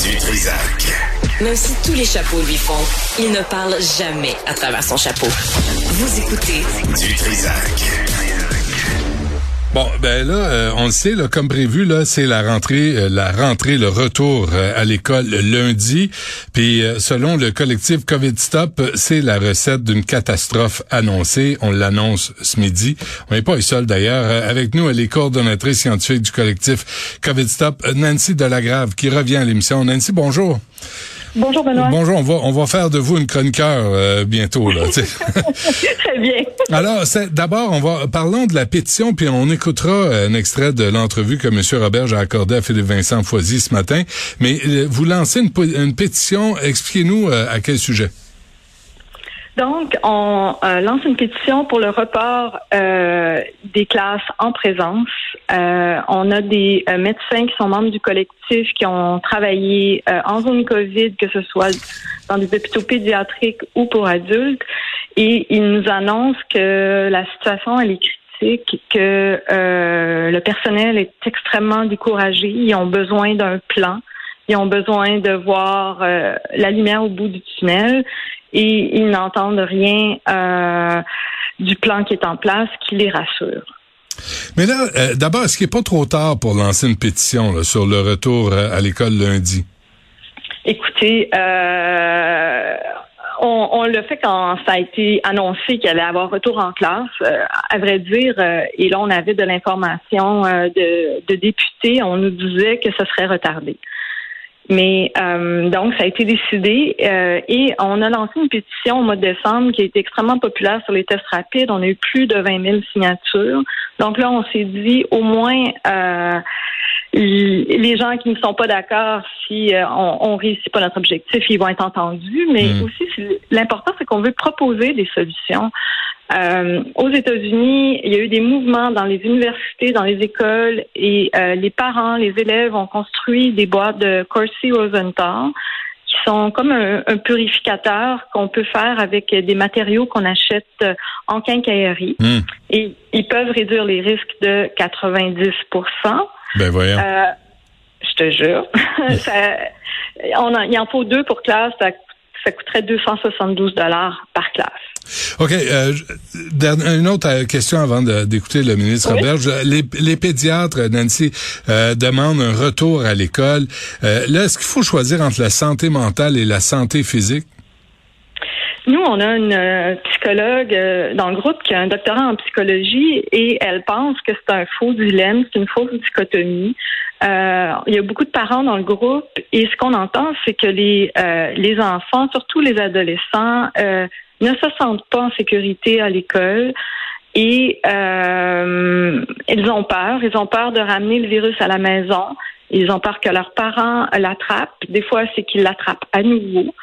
Du Trisac. Même si tous les chapeaux lui font, il ne parle jamais à travers son chapeau. Vous écoutez Du Trisac. Bon, ben là, euh, on le sait, là, comme prévu, là, c'est la rentrée, euh, la rentrée, le retour euh, à l'école lundi. Puis, selon le collectif COVID Stop, c'est la recette d'une catastrophe annoncée. On l'annonce ce midi. On n'est pas les seuls d'ailleurs. Avec nous, elle est coordonnatrice scientifique du collectif COVID Stop, Nancy Delagrave, qui revient à l'émission. Nancy, bonjour. Bonjour Benoît. Bonjour, on va on va faire de vous une chroniqueur euh, bientôt là. Très bien. Alors, d'abord on va parlons de la pétition puis on écoutera euh, un extrait de l'entrevue que M. Robert a accordé à Philippe Vincent Foisy ce matin. Mais euh, vous lancez une, une pétition, expliquez-nous à quel sujet. Donc, on euh, lance une pétition pour le report euh, des classes en présence. Euh, on a des médecins qui sont membres du collectif qui ont travaillé en zone COVID, que ce soit dans des hôpitaux pédiatriques ou pour adultes, et ils nous annoncent que la situation elle est critique, que le personnel est extrêmement découragé, ils ont besoin d'un plan. Ils ont besoin de voir la lumière au bout du tunnel et ils n'entendent rien euh, du plan qui est en place qui les rassure. Mais là, euh, d'abord, est-ce qu'il n'est pas trop tard pour lancer une pétition sur le retour euh, à l'école lundi? Écoutez, on, on l'a fait quand ça a été annoncé qu'il allait avoir retour en classe. à vrai dire, et là, on avait de l'information de, de députés, on nous disait que ce serait retardé. Mais euh, donc, ça a été décidé euh, et on a lancé une pétition au mois de décembre qui a été extrêmement populaire sur les tests rapides. On a eu plus de 20 000 signatures. Donc là, on s'est dit au moins euh, les gens qui ne sont pas d'accord, si on, on réussit pas notre objectif, ils vont être entendus. Mais mmh. aussi, l'important, c'est qu'on veut proposer des solutions. Euh, aux États-Unis, il y a eu des mouvements dans les universités, dans les écoles, et euh, les parents, les élèves ont construit des boîtes de Corsi Rosenthal qui sont comme un, purificateur qu'on peut faire avec des matériaux qu'on achète en quincaillerie. Hmm. Et ils peuvent réduire les risques de 90 Ben voyons. Euh, je te jure. on il en faut deux pour classe. Ça, ça coûterait 272 dollars par classe. OK. Euh, une autre euh, question avant d'écouter le ministre Robert. Les, les, pédiatres, Nancy, euh, demandent un retour à l'école. Euh, là, est-ce qu'il faut choisir entre la santé mentale et la santé physique? Nous, on a une euh, psychologue dans le groupe qui a un doctorat en psychologie et elle pense que c'est un faux dilemme, c'est une fausse dichotomie. Euh, il y a beaucoup de parents dans le groupe et ce qu'on entend, c'est que les, les enfants, surtout les adolescents, ne se sentent pas en sécurité à l'école et euh, ils ont peur. Ils ont peur de ramener le virus à la maison. Ils ont peur que leurs parents l'attrapent. Des fois, c'est qu'ils l'attrapent à nouveau.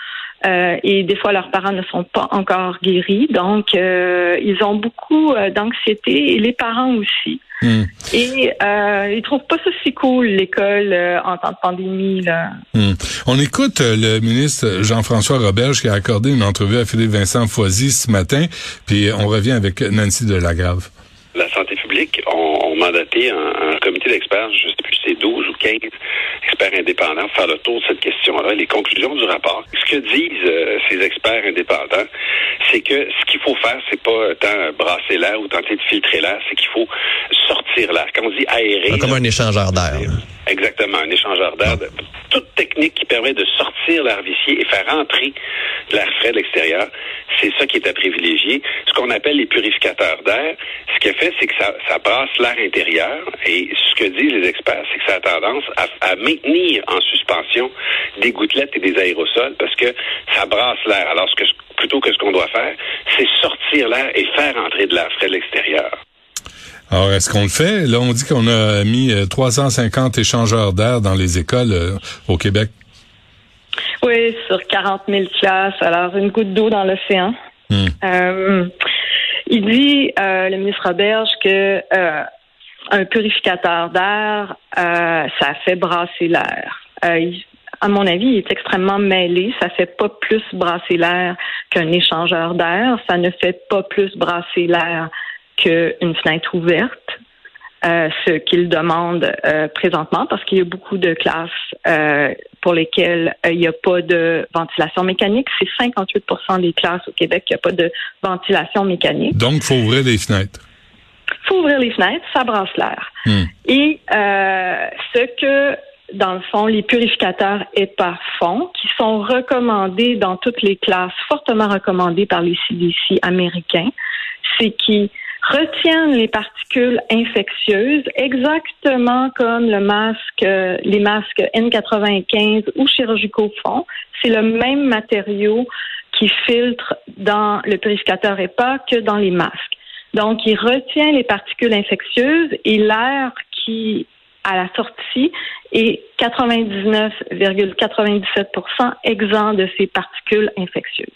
Euh, et des fois, leurs parents ne sont pas encore guéris. Donc, euh, ils ont beaucoup euh, d'anxiété et les parents aussi. Hmm. Et euh, ils trouvent pas ça si cool l'école euh, en temps de pandémie. Là. Hmm. On écoute le ministre Jean-François Roberge qui a accordé une entrevue à Philippe Vincent Foisy ce matin, puis on revient avec Nancy Delagrave. La santé publique ont, mandaté un, comité d'experts, je ne sais plus c'est 12 ou 15 experts indépendants pour faire le tour de cette question-là. Les conclusions du rapport. Ce que disent euh, ces experts indépendants, c'est que ce qu'il faut faire, c'est pas tant brasser l'air ou tenter de filtrer l'air, c'est qu'il faut sortir l'air. Quand on dit aérer... Comme un échangeur d'air. Exactement, un échangeur d'air. Qui permet de sortir l'air vicié et faire entrer l'air frais de l'extérieur, c'est ça qui est à privilégier. Ce qu'on appelle les purificateurs d'air, ce qui fait, c'est que ça, ça brasse l'air intérieur et ce que disent les experts, c'est que ça a tendance à, maintenir en suspension des gouttelettes et des aérosols parce que ça brasse l'air. Alors, ce que, plutôt que ce qu'on doit faire, c'est sortir l'air et faire entrer de l'air frais de l'extérieur. Alors, est-ce qu'on le fait? Là, on dit qu'on a mis 350 euh, échangeurs d'air dans les écoles euh, au Québec. Oui, sur 40 000 classes. Alors, une goutte d'eau dans l'océan. Hmm. Euh, il dit, le ministre Roberge, que un purificateur d'air, ça fait brasser l'air. à mon avis, il est extrêmement mêlé. Ça fait pas plus brasser l'air qu'un échangeur d'air. Ça ne fait pas plus brasser l'air qu'une fenêtre ouverte. Euh, ce qu'il demande euh, présentement parce qu'il y a beaucoup de classes euh, pour lesquelles il n'y a pas de ventilation mécanique. C'est 58% des classes au Québec qui a pas de ventilation mécanique. Donc, il faut ouvrir les fenêtres. Il faut ouvrir les fenêtres, ça brasse l'air. Hmm. Et ce que dans le fond, les purificateurs EPA font, qui sont recommandés dans toutes les classes, fortement recommandés par les CDC américains, c'est qu'ils retiennent les particules infectieuses exactement comme le masque, les masques N95 ou chirurgicaux font. C'est le même matériau qui filtre dans le purificateur EPA que dans les masques. Donc, il retient les particules infectieuses et l'air qui à la sortie est 99,97% exempt de ces particules infectieuses.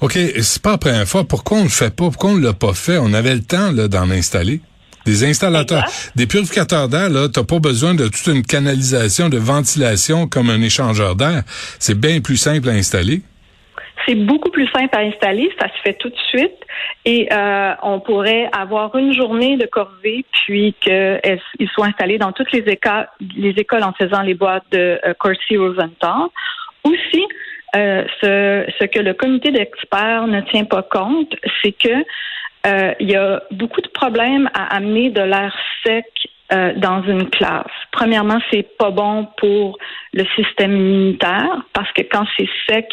OK, c'est pas la première fois. Pourquoi on ne le fait pas? Pourquoi on ne l'a pas fait? On avait le temps d'en installer. Des installateurs, des purificateurs d'air, là, t'as pas besoin de toute une canalisation de ventilation comme un échangeur d'air. C'est bien plus simple à installer. C'est beaucoup plus simple à installer, ça se fait tout de suite et euh, on pourrait avoir une journée de corvée puis qu'ils soient installés dans toutes les écoles, les écoles en faisant les boîtes de euh, Corsi Rosenthal. Aussi, euh, ce, que le comité d'experts ne tient pas compte, c'est que euh, il y a beaucoup de problèmes à amener de l'air sec euh, dans une classe. Premièrement, c'est pas bon pour le système immunitaire parce que quand c'est sec,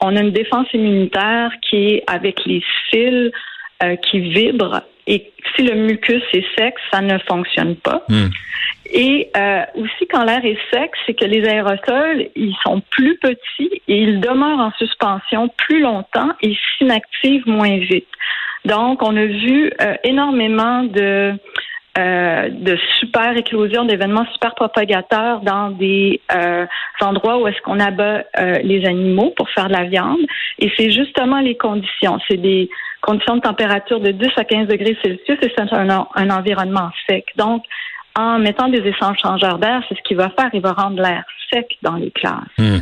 on a une défense immunitaire qui est avec les euh, qui vibrent et si le mucus est sec, ça ne fonctionne pas. Hmm. Et euh, aussi, quand l'air est sec, c'est que les aérosols, ils sont plus petits et ils demeurent en suspension plus longtemps et s'inactivent moins vite. Donc, on a vu euh, énormément de euh, de super éclosions, d'événements super propagateurs dans des euh, endroits où est-ce qu'on abat les animaux pour faire de la viande. Et c'est justement les conditions. C'est des conditions de température de 10 à 15 degrés Celsius et c'est un, un environnement sec. Donc, en mettant des échangeurs d'air, c'est ce qu'il va faire. Il va rendre l'air sec dans les classes. Hmm.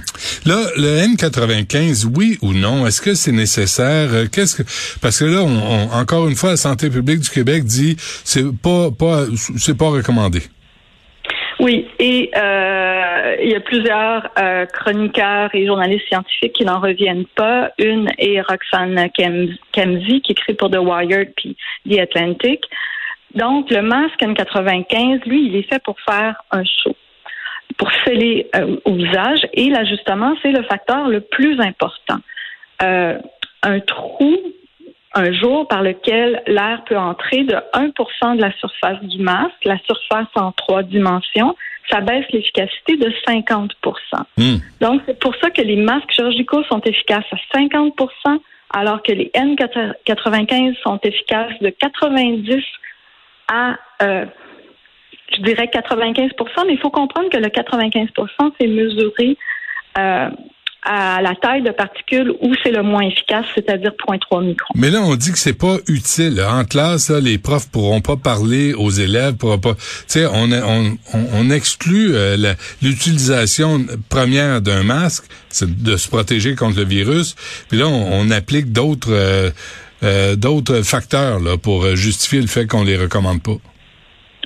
Là, le N95, oui ou non, est-ce que c'est nécessaire? Euh, Qu'est-ce que parce que là, on, encore une fois, la santé publique du Québec dit c'est pas pas c'est pas recommandé. Oui, et euh, il y a plusieurs euh, chroniqueurs et journalistes scientifiques qui n'en reviennent pas. Une est Roxane Kemsey, qui écrit pour The Wired puis The Atlantic. Donc, le masque N95, lui, il est fait pour faire un show, pour sceller euh, au visage. Et l'ajustement, c'est le facteur le plus important. Euh, un trou, un jour par lequel l'air peut entrer de 1% de la surface du masque, la surface en trois dimensions, ça baisse l'efficacité de 50% hmm. Donc, c'est pour ça que les masques chirurgicaux sont efficaces à 50% alors que les N95 sont efficaces de 90 à, euh, je dirais 95% mais il faut comprendre que le 95% c'est mesuré euh, à la taille de particules où c'est le moins efficace, c'est-à-dire 0.3 microns. Mais là, on dit que c'est pas utile. En classe, les profs pourront pas parler aux élèves, pourront pas. Tu sais, on, on, on, exclut euh, l'utilisation première d'un masque, c'est de se protéger contre le virus. Puis là, on, applique d'autres euh, d'autres facteurs là, pour justifier le fait qu'on les recommande pas.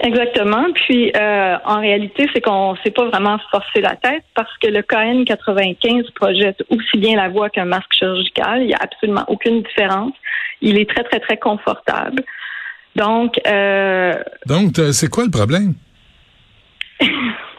Exactement. Puis euh, en réalité, c'est qu'on ne s'est pas vraiment forcé la tête parce que le KN95 projette aussi bien la voix qu'un masque chirurgical. Il n'y a absolument aucune différence. Il est très, très, très confortable. Donc, euh, Donc, c'est quoi le problème?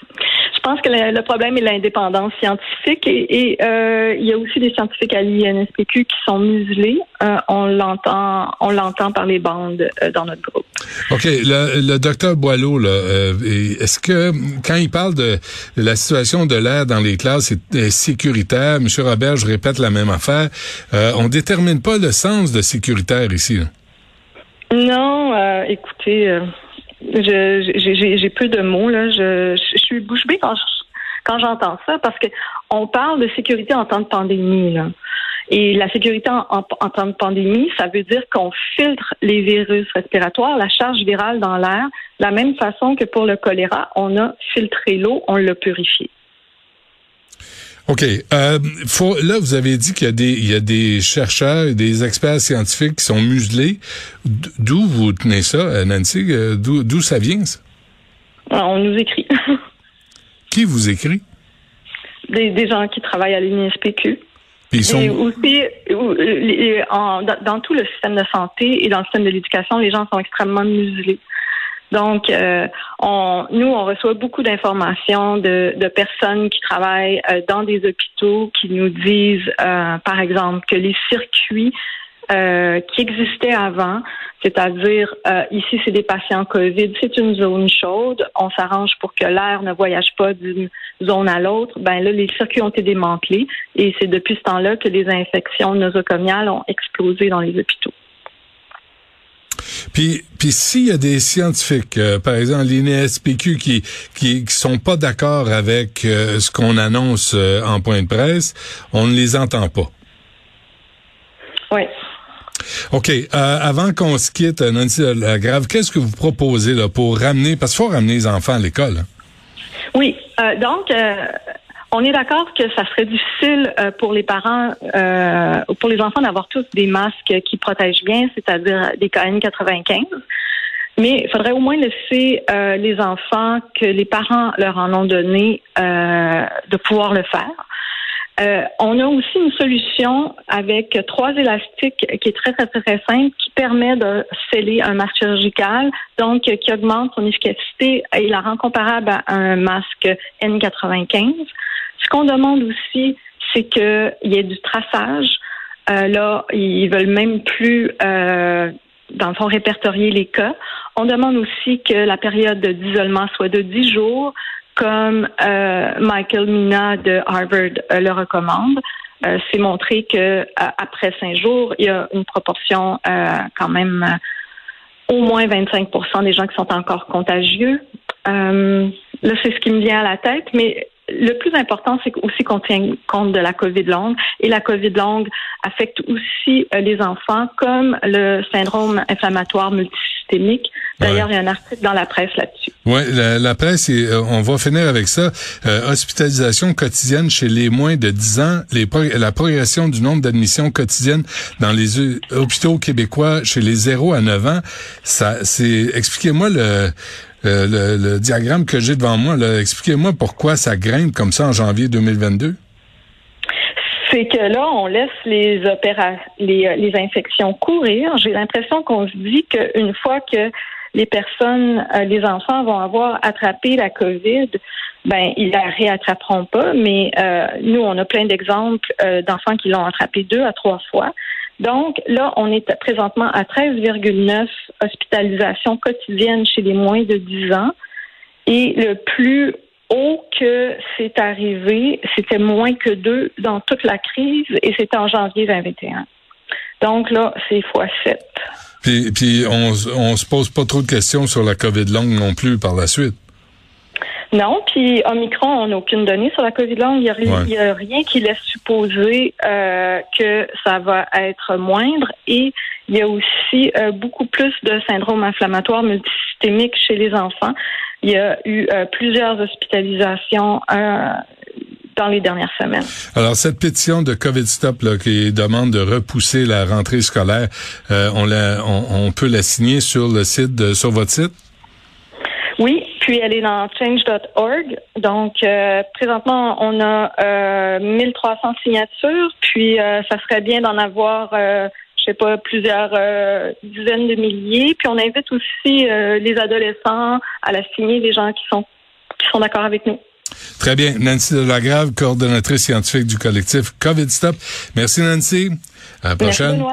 Je pense que le, problème est l'indépendance scientifique et, euh, il y a aussi des scientifiques à l'INSPQ qui sont muselés. Euh, on l'entend, on l'entend par les bandes euh, dans notre groupe. Ok, le, docteur Boileau, là, est-ce que quand il parle de, la situation de l'air dans les classes c'est sécuritaire, Monsieur Robert, je répète la même affaire, on détermine pas le sens de sécuritaire ici. Non, écoutez j'ai peu de mots là. Je, je, suis bouche bée quand quand j'entends ça parce que on parle de sécurité en temps de pandémie là. Et la sécurité en, en, temps de pandémie, ça veut dire qu'on filtre les virus respiratoires, la charge virale dans l'air, de la même façon que pour le choléra, on a filtré l'eau, on l'a purifié. OK. Euh, faut, là, vous avez dit qu'il y a des, il y a des chercheurs et des experts scientifiques qui sont muselés. D'où vous tenez ça, euh, Nancy? Euh, d'où, ça vient, ça? On nous écrit. qui vous écrit? des, des gens qui travaillent à l'UNSPQ. Ils sont... Et aussi, dans tout le système de santé et dans le système de l'éducation, les gens sont extrêmement muselés. Donc, euh, on, nous, on reçoit beaucoup d'informations de, personnes qui travaillent euh, dans des hôpitaux qui nous disent, euh, par exemple, que les circuits qui existaient avant, c'est-à-dire ici c'est des patients COVID, c'est une zone chaude, on s'arrange pour que l'air ne voyage pas d'une zone à l'autre. Ben là, les circuits ont été démantelés et c'est depuis ce temps-là que les infections nosocomiales ont explosé dans les hôpitaux. Puis, puis s'il y a des scientifiques, euh, par exemple l'INSPQ, qui, qui qui sont pas d'accord avec euh, ce qu'on annonce euh, en point de presse, on ne les entend pas. Oui. OK. euh, avant qu'on se quitte, Nancy Lagrave, qu'est-ce que vous proposez là, pour ramener, parce qu'il faut ramener les enfants à l'école. hein? Oui, euh, donc euh, on est d'accord que ça serait difficile euh, pour les parents, euh, ou pour les enfants d'avoir tous des masques qui protègent bien, c'est-à-dire des KN95. Mais il faudrait au moins laisser euh, les enfants que les parents leur en ont donné euh, de pouvoir le faire. Euh, on a aussi une solution avec trois élastiques qui est très, très, très, simple, qui permet de sceller un masque chirurgical, donc qui augmente son efficacité et la rend comparable à un masque N95. Ce qu'on demande aussi, c'est qu'il y ait du traçage. Euh, là, ils veulent même plus, euh, dans le fond, répertorier les cas. On demande aussi que la période d'isolement soit de 10 jours, comme euh, Michael Mina de Harvard euh, le recommande. Euh, c'est montré que euh, après cinq jours, il y a une proportion quand même au moins 25% des gens qui sont encore contagieux. Là, c'est ce qui me vient à la tête, mais le plus important, c'est aussi qu'on tienne compte de la COVID longue. Et la COVID longue affecte aussi euh, les enfants, comme le syndrome inflammatoire multisystémique. D'ailleurs, il y a un article dans la presse là-dessus. Oui, la, la presse, et, euh, on va finir avec ça. Euh, hospitalisation quotidienne chez les moins de 10 ans, les la progression du nombre d'admissions quotidiennes dans les hôpitaux québécois chez les 0 à 9 ans, ça, c'est, expliquez-moi le, le, le- diagramme que j'ai devant moi, expliquez-moi pourquoi ça grimpe comme ça en janvier 2022. C'est que là, on laisse les opéra les, euh, infections courir. J'ai l'impression qu'on se dit qu'une fois que les personnes, euh, les enfants vont avoir attrapé la COVID, ben ils la réattraperont pas. Mais euh, nous, on a plein d'exemples euh, d'enfants qui l'ont attrapé deux à trois fois. Donc là, on est présentement à 13,9 hospitalisations quotidiennes chez les moins de 10 ans. Et le plus haut que c'est arrivé, c'était moins que deux dans toute la crise et c'était en janvier 2021. Donc là, c'est fois 7. Puis, puis on, on se pose pas trop de questions sur la COVID longue non plus par la suite. Non, puis Omicron, on n'a aucune donnée sur la COVID longue. Il n'y a, Ouais. rien qui laisse supposer euh, que ça va être moindre. Et il y a aussi euh, beaucoup plus de syndrome inflammatoire multisystémique chez les enfants. Il y a eu euh, plusieurs hospitalisations dans les dernières semaines. Alors, cette pétition de COVID Stop là, qui demande de repousser la rentrée scolaire, on, la, on, on peut la signer sur le site, de, sur votre site? Oui, puis elle est dans change.org. Donc, euh, présentement, on a euh, 1300 signatures, puis euh, ça serait bien d'en avoir, euh, je sais pas, plusieurs dizaines de milliers. Puis on invite aussi les adolescents à la signer, les gens qui sont qui sont d'accord avec nous. Très bien. Nancy Delagrave, coordonnatrice scientifique du collectif COVID Stop. Merci, Nancy. À la prochaine.